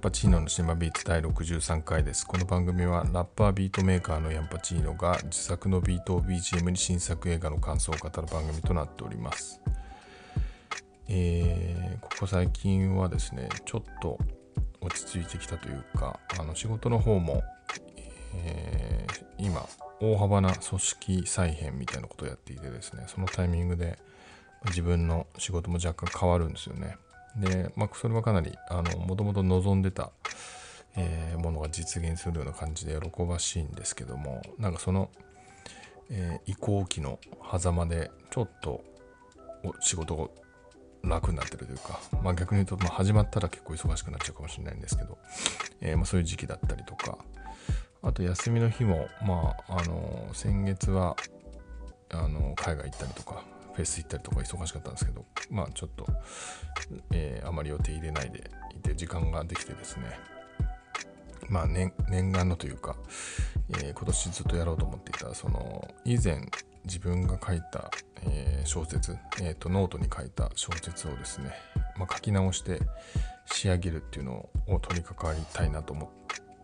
パチーノの島ビーツ第63回です。この番組はラッパービートメーカーのヤンパチーノが自作のビートを BGM に新作映画の感想を語る番組となっております。えーここ最近はですね、ちょっと落ち着いてきたというか、あの仕事の方も、えー今、大幅な組織再編みたいなことをやっていてですね、そのタイミングで自分の仕事も若干変わるんですよね。で、まあ、それはかなり、あの、もともと望んでた、えーものが実現するような感じで喜ばしいんですけども、なんかその、えー移行期の狭間で、ちょっとお仕事が楽になってるというか、まあ、逆に言うと、まあ、始まったら結構忙しくなっちゃうかもしれないんですけど、えーまあ、そういう時期だったりとか、あと休みの日も、まあ、あの先月はあの海外行ったりとか、フェス行ったりとか忙しかったんですけど、まあちょっと、えーあまり予定入れないでいて、時間ができてですね、まあ念念願のというか、えー今年ずっとやろうと思っていた、その、以前自分が書いた、えー小説、えーと、ノートに書いた小説をですね、まあ、書き直して仕上げるっていうのを取り掛かりたいなと思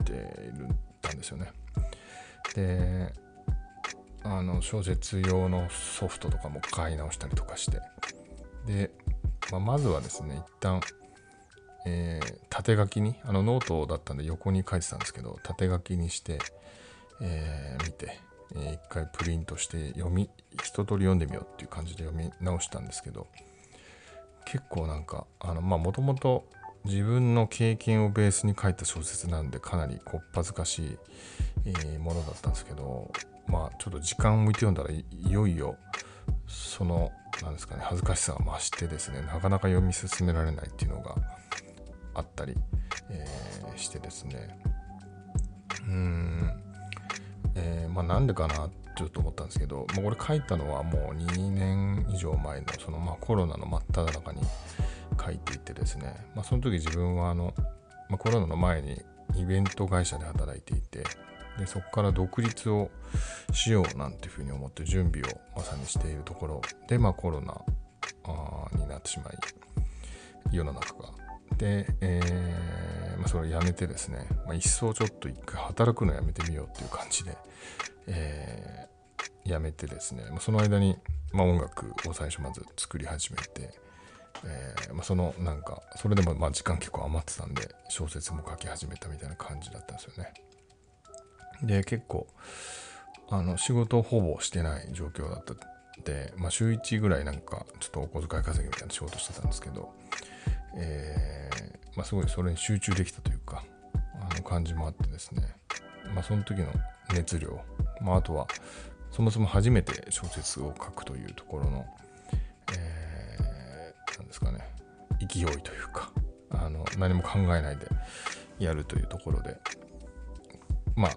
っているんですよね。で、あの小説用のソフトとかも買い直したりとかして。で、まあ、まずはですね一旦、えー縦書きにあのノートだったんで横に書いてたんですけど縦書きにして、えー見て、えー一回プリントして読み一通り読んでみようっていう感じで読み直したんですけど結構なんかあのまあもともと自分の経験をベースに書いた小説なんでかなりこっぱずかしい、ものだったんですけどまあちょっと時間を置いて読んだらいいよいよそのなんですかね恥ずかしさが増してですねなかなか読み進められないっていうのがあったり、えーしてですね。うーん、えーまあなんでかなちょっと思ったんですけど、まあ、これ書いたのはもう2年以上前のそのまあコロナの真っ只中に書いていてですね、まあ、その時自分はあの、まあ、コロナの前にイベント会社で働いていてでそこから独立をしようなんていうふうに思って準備をまさにしているところで、まあ、コロナになってしまい世の中が。で、えーまあ、それをやめてですね、まあ、一層ちょっと一回働くのやめてみようっていう感じで、えーやめてですね、まあ、その間に、ま、音楽を最初まず作り始めて、えーま、そのなんかそれでもま時間結構余ってたんで小説も書き始めたみたいな感じだったんですよね。で結構あの仕事をほぼしてない状況だったんで、まあ、週1ぐらいなんかちょっとお小遣い稼ぎみたいな仕事してたんですけど、えーまあ、すごいそれに集中できたというかあの感じもあってですね、まあ、その時の熱量、まあ、あとはそもそも初めて小説を書くというところの、えーですかね勢いというかあの何も考えないでやるというところでまあ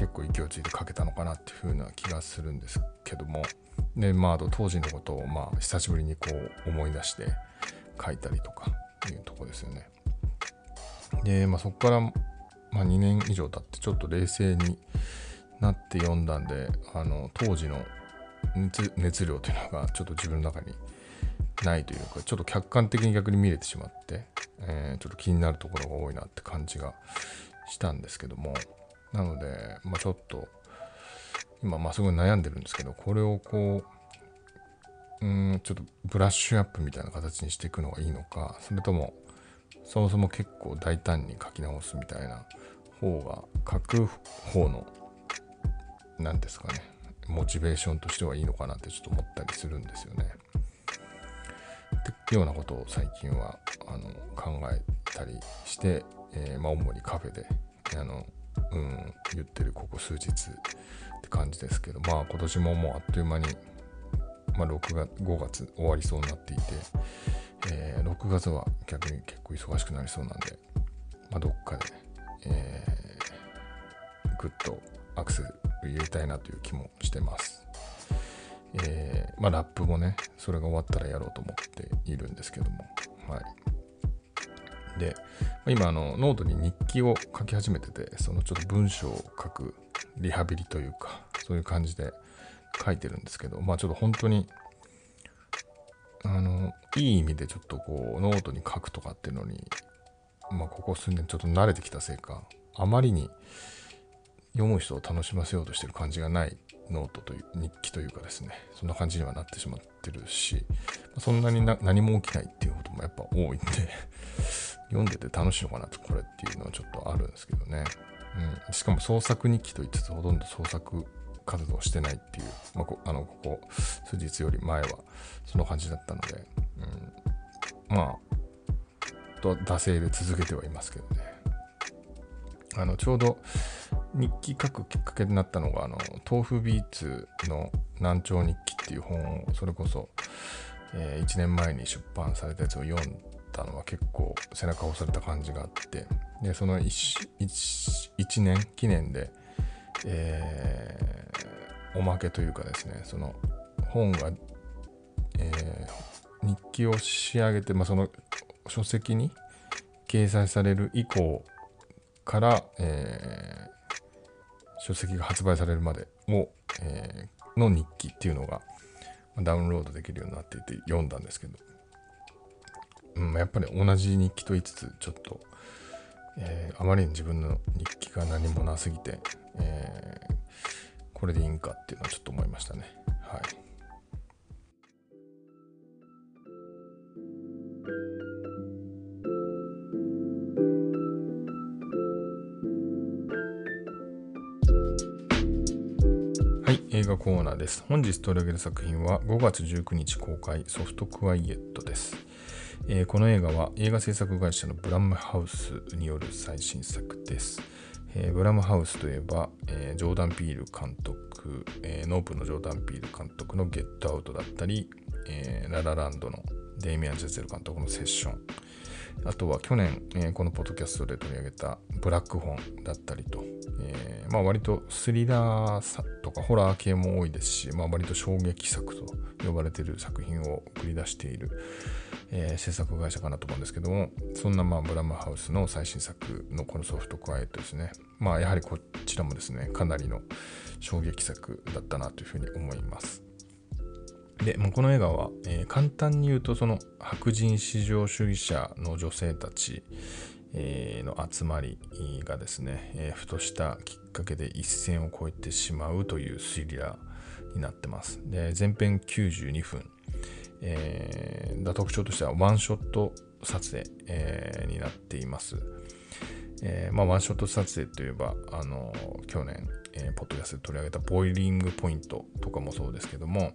結構勢いついて書けたのかなっていう風な気がするんですけども。でまああと当時のことをまあ久しぶりにこう思い出して書いたりとかいうとこですよね。でまあそこから、まあ、2年以上経ってちょっと冷静になって読んだんであの当時の熱熱量というのがちょっと自分の中にないというかちょっと客観的に逆に見れてしまって、えーちょっと気になるところが多いなって感じがしたんですけども。なので、まあ、ちょっと今まあすごい悩んでるんですけどこれをこううんちょっとブラッシュアップみたいな形にしていくのがいいのかそれともそもそも結構大胆に書き直すみたいな方が書く方の何ですかねモチベーションとしてはいいのかなってちょっと思ったりするんですよね。ってようなことを最近はあの考えたりして、えーまあ、主にカフェであの、うん、言ってるここ数日って感じですけどまあ今年ももうあっという間に、まあ、6月5月終わりそうになっていて、えー6月は逆に結構忙しくなりそうなんで、まあ、どっかで、えー、ぐっとアクセル入れたいなという気もしてます。えーまあラップもね、それが終わったらやろうと思っているんですけども、はい。で、今あの、ノートに日記を書き始めてて、そのちょっと文章を書くリハビリというか、そういう感じで書いてるんですけど、まあちょっと本当に、あの、いい意味でちょっとこう、ノートに書くとかっていうのに、まあ、ここ数年ちょっと慣れてきたせいかあまりに読む人を楽しませようとしてる感じがないノートという日記というかですねそんな感じにはなってしまってるしそんなに何も起きないっていうこともやっぱ多いんで読んでて楽しいのかなとこれっていうのはちょっとあるんですけどね、うん、しかも創作日記と言いつつほとんど創作活動してないっていう、まあ、こあのここ数日より前はその感じだったので、うん、まあと惰性で続けてはいますけどね。あのちょうど日記書くきっかけになったのがあの豆腐ビーツの南朝日記っていう本をそれこそ、えー、1年前に出版されたやつを読んだのは結構背中を押された感じがあってでその 1, 1, 1年記念で、えー、おまけというかですねその本が、えー、日記を仕上げて、まあ、その書籍に掲載される以降から、えー、書籍が発売されるまでを、えー、の日記っていうのがダウンロードできるようになっていて読んだんですけど、うん、やっぱり同じ日記と言いつつちょっと、えー、あまりに自分の日記が何もなすぎて、えー、これでいいんかっていうのはちょっと思いましたね。はい。映画コーナーです。本日取り上げる作品は5月19日公開ソフトクワイエットです。えー、この映画は映画制作会社のブラムハウスによる最新作です。えー、ブラムハウスといえば、えー、ジョーダン・ピール監督、えノープのジョーダン・ピール監督のゲットアウトだったり、えララランドのデイミアン・ジェゼル監督のセッション、あとは去年、えー、このポッドキャストで取り上げたブラックホンだったりと、えー、まあ割とスリラーさとかホラー系も多いですし、まあ割と衝撃作と呼ばれている作品を繰り出している、えー、制作会社かなと思うんですけども、そんなまあブラムハウスの最新作のこのソフトクワイエットですね。まあやはりこちらもですね、かなりの衝撃作だったなというふうに思います。で、もうこの映画は、えー、簡単に言うとその白人至上主義者の女性たち、えー、の集まりがですね、えー、ふとしたきっかけで一線を越えてしまうというスリラーになってます。で前編92分、えー、特徴としてはワンショット撮影、えー、になっています。えーまあ、ワンショット撮影といえば、あの去年、えー、ポッドキャストで取り上げたボイリングポイントとかもそうですけども、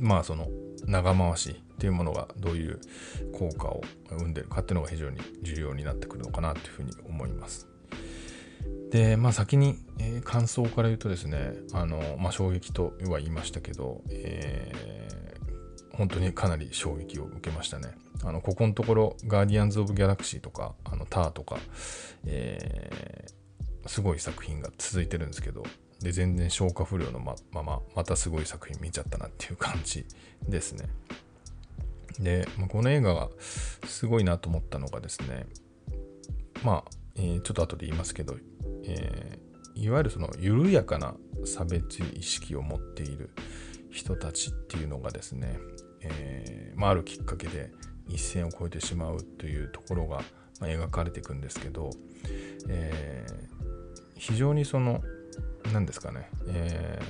まあその長回しっていうものがどういう効果を生んでるかっていうのが非常に重要になってくるのかなというふうに思います。で、まあ先に、え、感想から言うとですね、あの、まあ衝撃とは言いましたけど、えー、本当にかなり衝撃を受けましたね。あの、ここのところ、ガーディアンズ・オブ・ギャラクシーとか、あの、ターとか、えー、すごい作品が続いてるんですけど、で全然消化不良のままままたすごい作品見ちゃったなっていう感じですね。で、まあ、この映画がすごいなと思ったのがですね、まあ、えー、ちょっと後で言いますけど、えー、いわゆるその緩やかな差別意識を持っている人たちっていうのがですね、えー、まあ、あるきっかけで一線を越えてしまうというところが、ま、描かれていくんですけど、え非常にその何ですかね、え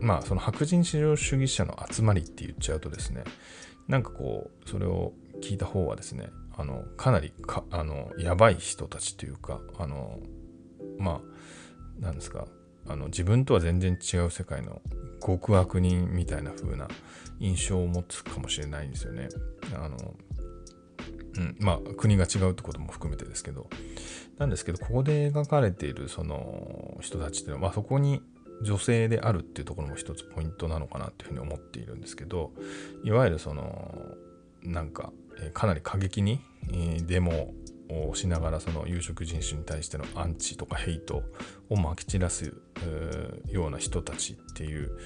ー、まあその白人至上主義者の集まりって言っちゃうとですねなんかこうそれを聞いた方はですねあのかなりかあのやばい人たちというかあのまあなんですかあの自分とは全然違う世界の極悪人みたいな風な印象を持つかもしれないんですよね。あのうん、まあ国が違うってことも含めてですけど。なんですけどここで描かれているその人たちっていうのは、まあ、そこに女性であるっていうところも一つポイントなのかなっていうふうに思っているんですけど。いわゆるそのなんかかなり過激にデモをしながらその有色人種に対してのアンチとかヘイトをまき散らすような人たちっていう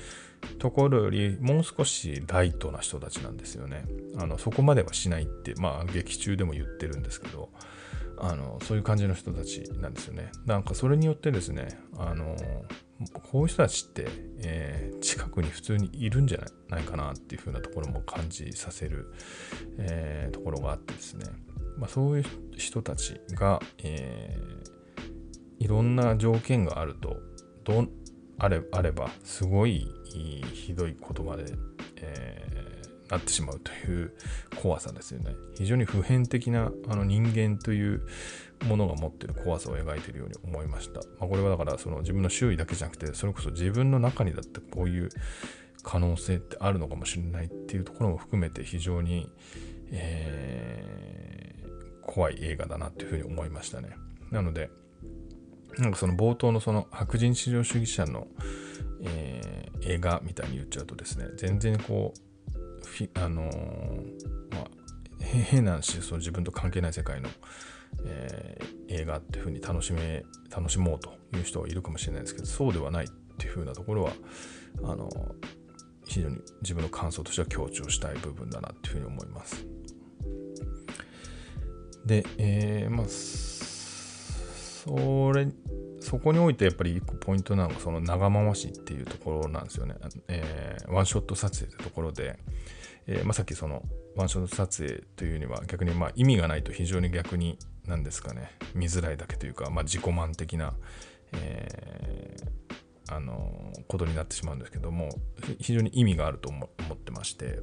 ところよりもう少しライトな人たちなんですよね。あのそこまではしないってまあ劇中でも言ってるんですけどあのそういう感じの人たちなんですよね。なんかそれによってですねあのこういう人たちって、えー、近くに普通にいるんじゃないかなっていう風なところも感じさせる、えー、ところがあってですねまあ、そういう人たちが、えー、いろんな条件があるとどんあれあればすごいひどい言葉で、えー、なってしまうという怖さですよね非常に普遍的なあの人間というものが持ってる怖さを描いているように思いました、まあ、これはだからその自分の周囲だけじゃなくてそれこそ自分の中にだってこういう可能性ってあるのかもしれないっていうところも含めて非常に、えー、怖い映画だなっていうふうに思いましたね。なので、なんかその冒頭のその白人至上主義者の、えー、映画みたいに言っちゃうとですね、全然こう、あのー、まあ、変な話、その自分と関係ない世界の、えー、映画っていうふうに楽しめ、楽しもうという人はいるかもしれないですけど、そうではないっていうふうなところは、あの非常に自分の感想としては強調したい部分だなっていうふうに思います。で、えー、まあ、それ、そこにおいてやっぱり一個ポイントなのがその長回しっていうところなんですよね。えー、ワンショット撮影というところで、えーまあ、さっきそのワンショット撮影というには逆にまあ意味がないと非常に逆に何ですかね見づらいだけというか、まあ、自己満的な、えー、あのことになってしまうんですけども非常に意味があると思ってまして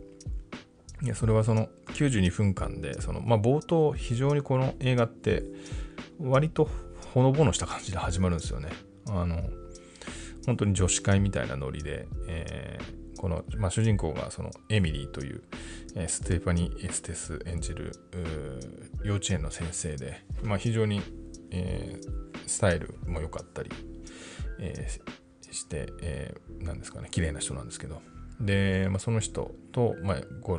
いやそれはその92分間でその、まあ、冒頭非常にこの映画って割とほのぼのした感じで始まるんですよね。あの本当に女子会みたいなノリで、えー、この、まあ、主人公がそのエミリーという、えー、ステファニー・エステス演じる幼稚園の先生で、まあ、非常に、えー、スタイルも良かったり、えー、して、えー、なんですかね綺麗な人なんですけどで、まあ、その人と、まあ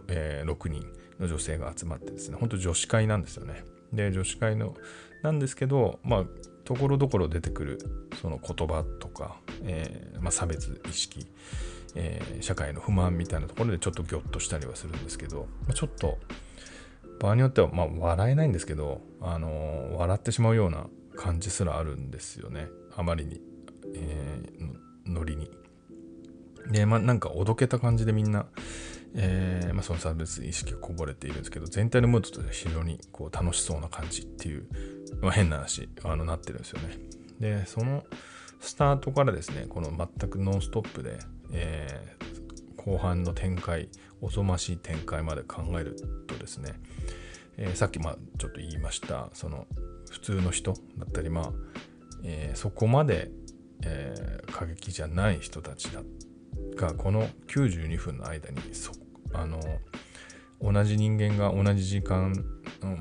えー、6人の女性が集まってですね本当女子会なんですよねで女子会のなんですけどまあところどころ出てくるその言葉とか、えーまあ、差別意識、えー、社会の不満みたいなところでちょっとギョッとしたりはするんですけど、まあ、ちょっと場合によっては、まあ、笑えないんですけど、あのー、笑ってしまうような感じすらあるんですよねあまりに、えー、ノリに。で、まあ、なんかおどけた感じでみんな、えーまあ、その差別意識がこぼれているんですけど全体のムードとしては非常にこう楽しそうな感じっていう、まあ、変な話あのなってるんですよね。でそのスタートからですねこの全くノンストップで、えー、後半の展開おぞましい展開まで考えるとですね、えー、さっきまあちょっと言いましたその普通の人だったりまあ、えー、そこまで、え、過激じゃない人たちだがこの92分の間にそあの同じ人間が同じ時間、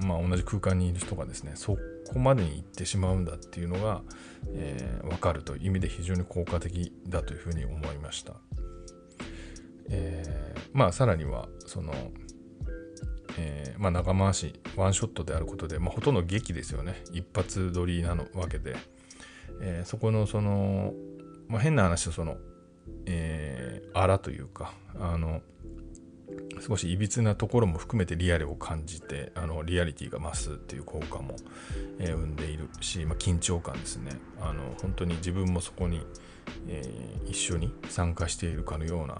まあ、同じ空間にいる人がですねそこまでに行ってしまうんだっていうのが、えー、分かるという意味で非常に効果的だというふうに思いました。えー、まあさらにはその、えー、まあ長回しワンショットであることで、まあ、ほとんど劇ですよね一発撮りなのわけで、え、そこのその、まあ、変な話その、えー、あらというかあの少しいびつなところも含めてリアルを感じてあのリアリティが増すっていう効果も、えー、生んでいるし、まあ、緊張感ですね。あの本当に自分もそこに、えー、一緒に参加しているかのような、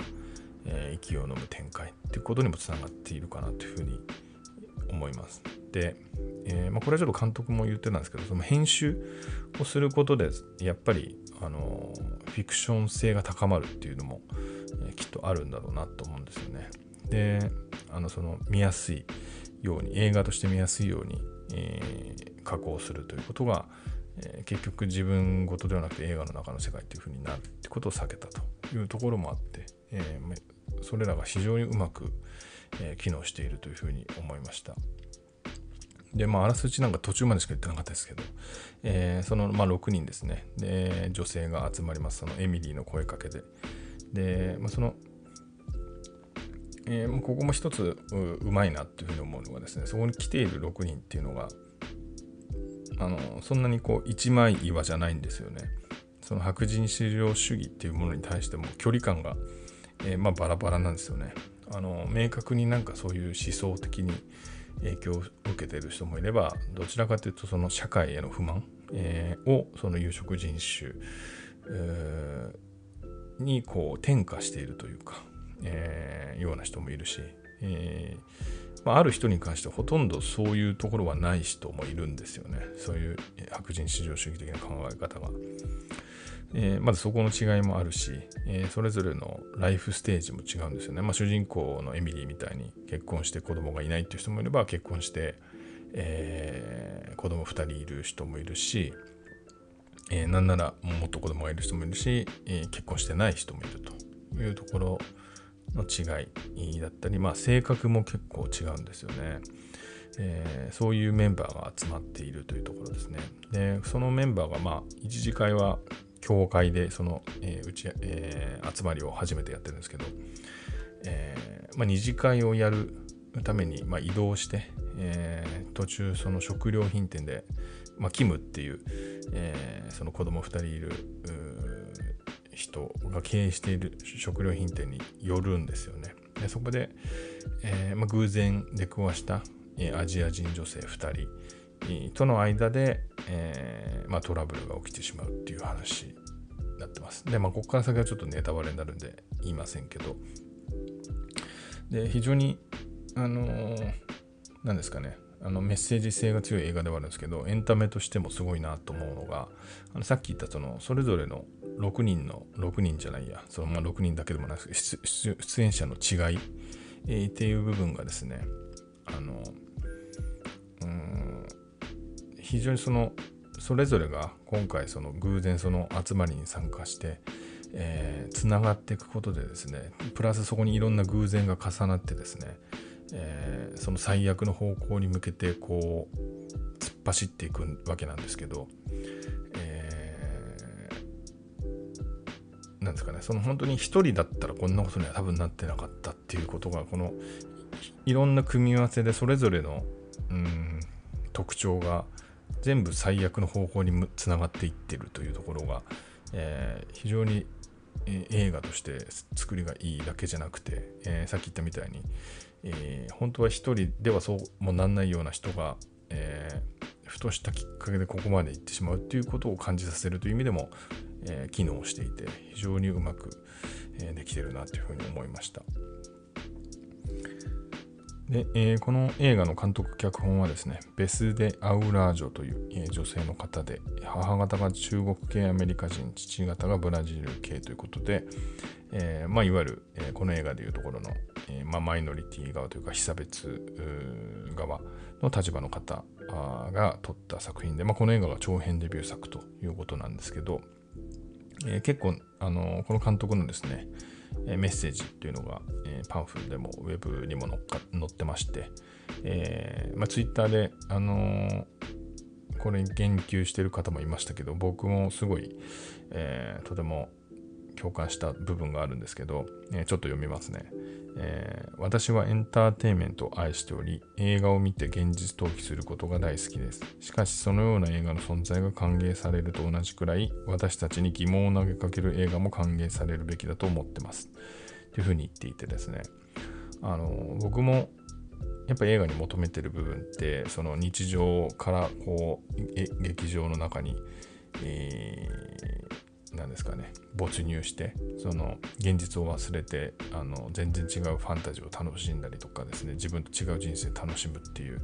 えー、息を飲む展開っていうことにもつながっているかなというふうに思います。で、えまあ、これはちょっと監督も言ってたんですけどその編集をすることでやっぱりあのフィクション性が高まるっていうのも、え、きっとあるんだろうなと思うんですよね。であのその見やすいように映画として見やすいように、えー、加工するということが、えー、結局自分事ではなくて映画の中の世界というふうになるってことを避けたというところもあって、えー、それらが非常にうまく、え機能しているというふうに思いました。で、まあ、あらすじなんか途中までしか言ってなかったですけど、えー、その、まあ、6人ですね。で、女性が集まります。そのエミリーの声かけで。で、まあ、そのえー、ここも一つうまいなっていうふうに思うのがですねそこに来ている6人っていうのがあのそんなにこう一枚岩じゃないんですよね。その白人至上主義っていうものに対しても距離感が、えー、まあ、バラバラなんですよね。あの明確になんかそういう思想的に影響を受けてる人もいればどちらかというとその社会への不満、えー、をその有色人種、えー、にこう転化しているというかえー、ような人もいるし、えまあ、ある人に関してはほとんどそういうところはない人もいるんですよね。そういう白人至上主義的な考え方が。えー、まずそこの違いもあるし、え、それぞれのライフステージも違うんですよね。まあ、主人公のエミリーみたいに結婚して子供がいないっていう人もいれば結婚して、えー、子供2人いる人もいるし、えー、なんならもっと子供がいる人もいるし、えー、結婚してない人もいるというところの違いだったり、まあ、性格も結構違うんですよね。えー、そういうメンバーが集まっているというところですね。で、そのメンバーが、まあ、一次会は教会でその、えー、うち、えー、集まりを初めてやってるんですけど、えーまあ、二次会をやるために、まあ、移動して、えー、途中その食料品店で、まあ、キムっていう、えー、その子供2人いる人が経営している食料品店に寄るんですよね。でそこで、えーまあ、偶然出くわした、え、アジア人女性2人との間で、えーまあ、トラブルが起きてしまうっていう話になってます。で、まあ、ここから先はちょっとネタバレになるんで言いませんけど、で、非常に、あの、何ですかね、あのメッセージ性が強い映画ではあるんですけど、エンタメとしてもすごいなと思うのが、あのさっき言ったその、それぞれの6人の、6人じゃないや、そのまあ6人だけでもなく出、出演者の違い、えー、っていう部分がですね、あの、うん、非常にその、それぞれが今回その偶然その集まりに参加して、えー、つながっていくことでですね、プラスそこにいろんな偶然が重なってですね、えー、その最悪の方向に向けてこう突っ走っていくわけなんですけど、なんですかねその本当に一人だったらこんなことには多分なってなかったっていうことがこのいろんな組み合わせでそれぞれのうん特徴が全部最悪の方向につながっていってるというところが、えー、非常に映画として作りがいいだけじゃなくて、えー、さっき言ったみたいに、えー、本当は一人ではそうもなんないような人が、えー、ふとしたきっかけでここまで行ってしまうっていうことを感じさせるという意味でも、え、機能していて非常にうまく、えできてるなというふうに思いました。で、えー、この映画の監督脚本はですね、ベス・デ・アウラージョという、えー、女性の方で、母方が中国系アメリカ人、父方がブラジル系ということで、えー、まあ、いわゆる、えこの映画でいうところの、えまあ、マイノリティ側というか、被差別側の立場の方が撮った作品で、まあ、この映画が長編デビュー作ということなんですけど、え結構、あのこの監督のですね、えメッセージっていうのが、えパンフでもウェブにも載ってまして、えーまあ、ツイッターで、あの、これに言及してる方もいましたけど、僕もすごい、えー、とても共感した部分があるんですけど、えー、ちょっと読みますね。えー、私はエンターテインメントを愛しており、映画を見て現実逃避することが大好きです。しかし、そのような映画の存在が歓迎されると同じくらい、私たちに疑問を投げかける映画も歓迎されるべきだと思ってます。というふうに言っていてですね、あの、僕もやっぱ映画に求めてる部分って、その日常からこう、劇場の中に、えーなんですかね。没入してその現実を忘れてあの全然違うファンタジーを楽しんだりとかですね。自分と違う人生楽しむっていう、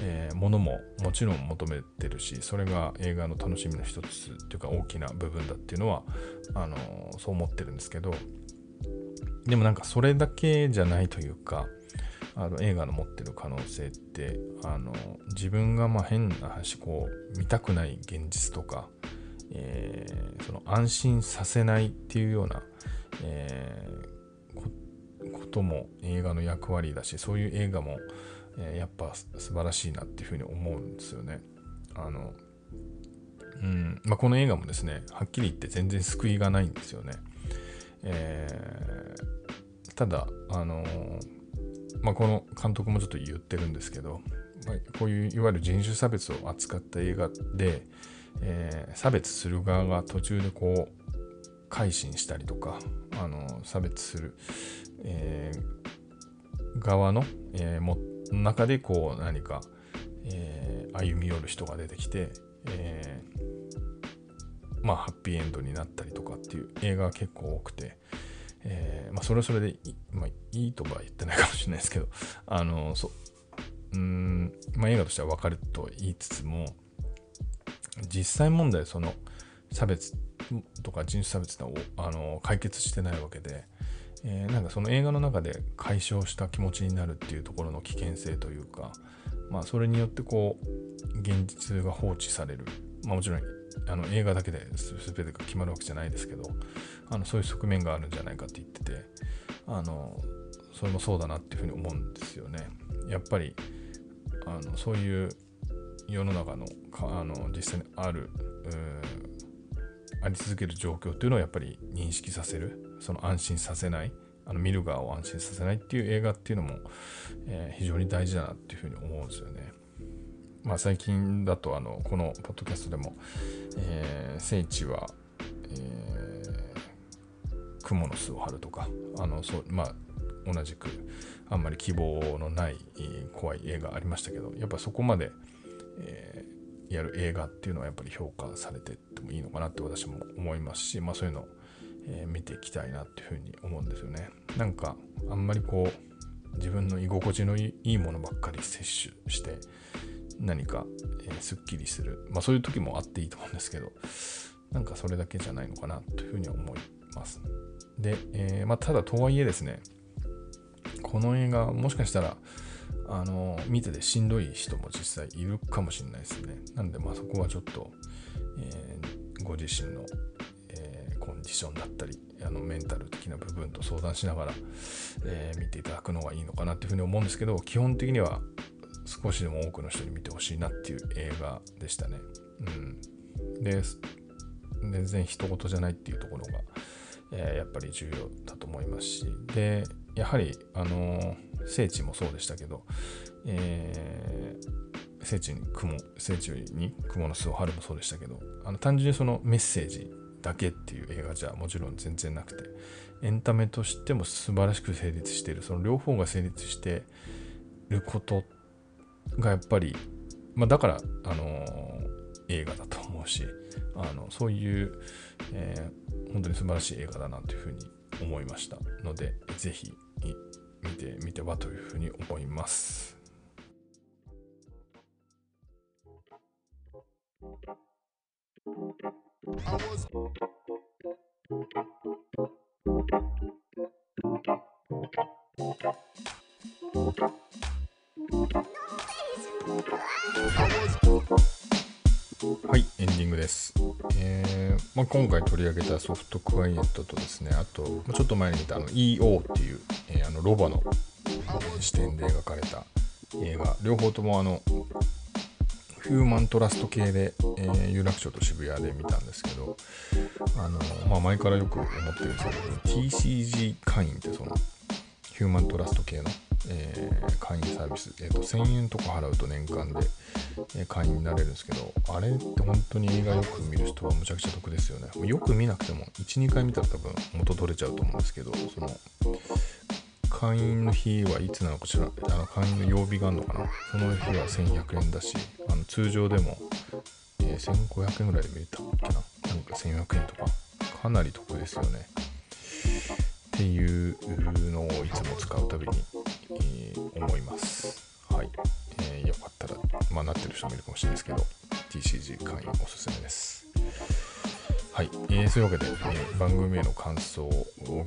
えー、ものももちろん求めてるしそれが映画の楽しみの一つっていうか大きな部分だっていうのはあのそう思ってるんですけどでもなんかそれだけじゃないというかあの映画の持ってる可能性ってあの自分がま変な話こう見たくない現実とかえー、その安心させないっていうような、えー、ことも映画の役割だしそういう映画も、えー、やっぱ素晴らしいなっていうふうに思うんですよね。あのうんまあ、この映画もですねはっきり言って全然救いがないんですよね。えー、ただあのまあ、この監督もちょっと言ってるんですけど、まあ、こういういわゆる人種差別を扱った映画で、えー、差別する側が途中でこう改心したりとかあの差別する、えー、側の、えー、も中でこう何か、えー、歩み寄る人が出てきて、えー、まあハッピーエンドになったりとかっていう映画が結構多くて、えー、まあ、それはそれでい,、まあ、いいとは言ってないかもしれないですけど、あの、そう、ん、まあ、映画としては分かると言いつつも、実際問題、その、差別とか人種差別をあの解決してないわけで、えー、なんかその映画の中で解消した気持ちになるっていうところの危険性というか、まあ、それによってこう現実が放置される、まあ、もちろんあの映画だけで全てが決まるわけじゃないですけどあのそういう側面があるんじゃないかって言っててあのそれもそうだなっていうふうに思うんですよね。やっぱりあのそういう世の中のあの実際にあるあり続ける状況っていうのをやっぱり認識させるその安心させないあの見る側を安心させないっていう映画っていうのも、えー、非常に大事だなっていうふうに思うんですよね。まあ、最近だとあのこのポッドキャストでも、えー、聖地は、えー、蜘蛛の巣を張るとかあのそう、まあ、同じくあんまり希望のない怖い映画ありましたけどやっぱそこまで、えー、やる映画っていうのはやっぱり評価されてってもいいのかなって私も思いますし、まあ、そういうのを、えー、見ていきたいなっていうふうに思うんですよね。なんかあんまりこう自分の居心地のいいものばっかり摂取して何か、えー、すっきりする、まあそういう時もあっていいと思うんですけど、なんかそれだけじゃないのかなというふうに思います。で、えー、まあただとはいえですね、この映画もしかしたら、あの、見ててしんどい人も実際いるかもしれないですね。なんでまあそこはちょっと、えー、ご自身の、えー、コンディションだったり、あのメンタル的な部分と相談しながら、えー、見ていただくのがいいのかなっていうふうに思うんですけど、基本的には少しでも多くの人に見てほしいなっていう映画でしたね。うん。で、全然人事じゃないっていうところが、えー、やっぱり重要だと思いますし、で、やはり、あの、聖地もそうでしたけど、えー、聖地に雲、聖地に雲の巣を張るもそうでしたけど、あの単純にそのメッセージだけっていう映画じゃもちろん全然なくて、エンタメとしても素晴らしく成立している、その両方が成立してることがやっぱり、まあ、だから、あの、映画だと思うしあのそういう、えー、本当に素晴らしい映画だなというふうに思いましたのでぜひ見てみてはというふうに思います。はい、エンディングです。えーまあ、今回取り上げたソフトクワイエットとですね、あと、ちょっと前に見たあの EO っていう、えー、あのロバの視点で描かれた映画、両方ともあの、ヒューマントラスト系で、えー、有楽町と渋谷で見たんですけど、あの、まあ、前からよく思ってるんですけど、TCG 会員ってその、ヒューマントラスト系のえー、会員サービス、えーと、1000円とか払うと年間で、えー、会員になれるんですけど、あれって本当に映画よく見る人はむちゃくちゃ得ですよね。よく見なくても、1、2回見たら多分元取れちゃうと思うんですけど、その、会員の日はいつなのかしら、あの会員の曜日があるのかな。その日は1100円だし、あの通常でも、えー、1500円ぐらいで見れたっけな。なんか1400円とか、かなり得ですよね。っていうのをいつも使うたびにえ思います。はい。えー、よかったら、まあ、なってる人もいるかもしれないですけど、TCG 会員おすすめです。はい。えー、そういうわけで、えー、番組への感想、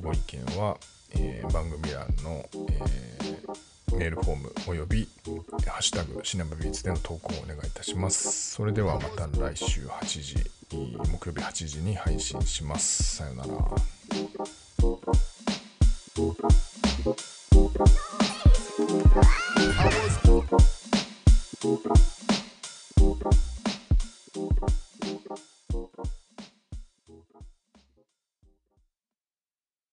ご意見は、えー、番組欄の、えー、メールフォームおよび、ハッシュタグシナバビーツでの投稿をお願いいたします。それではまた来週8時、木曜日8時に配信します。さようなら。podcast.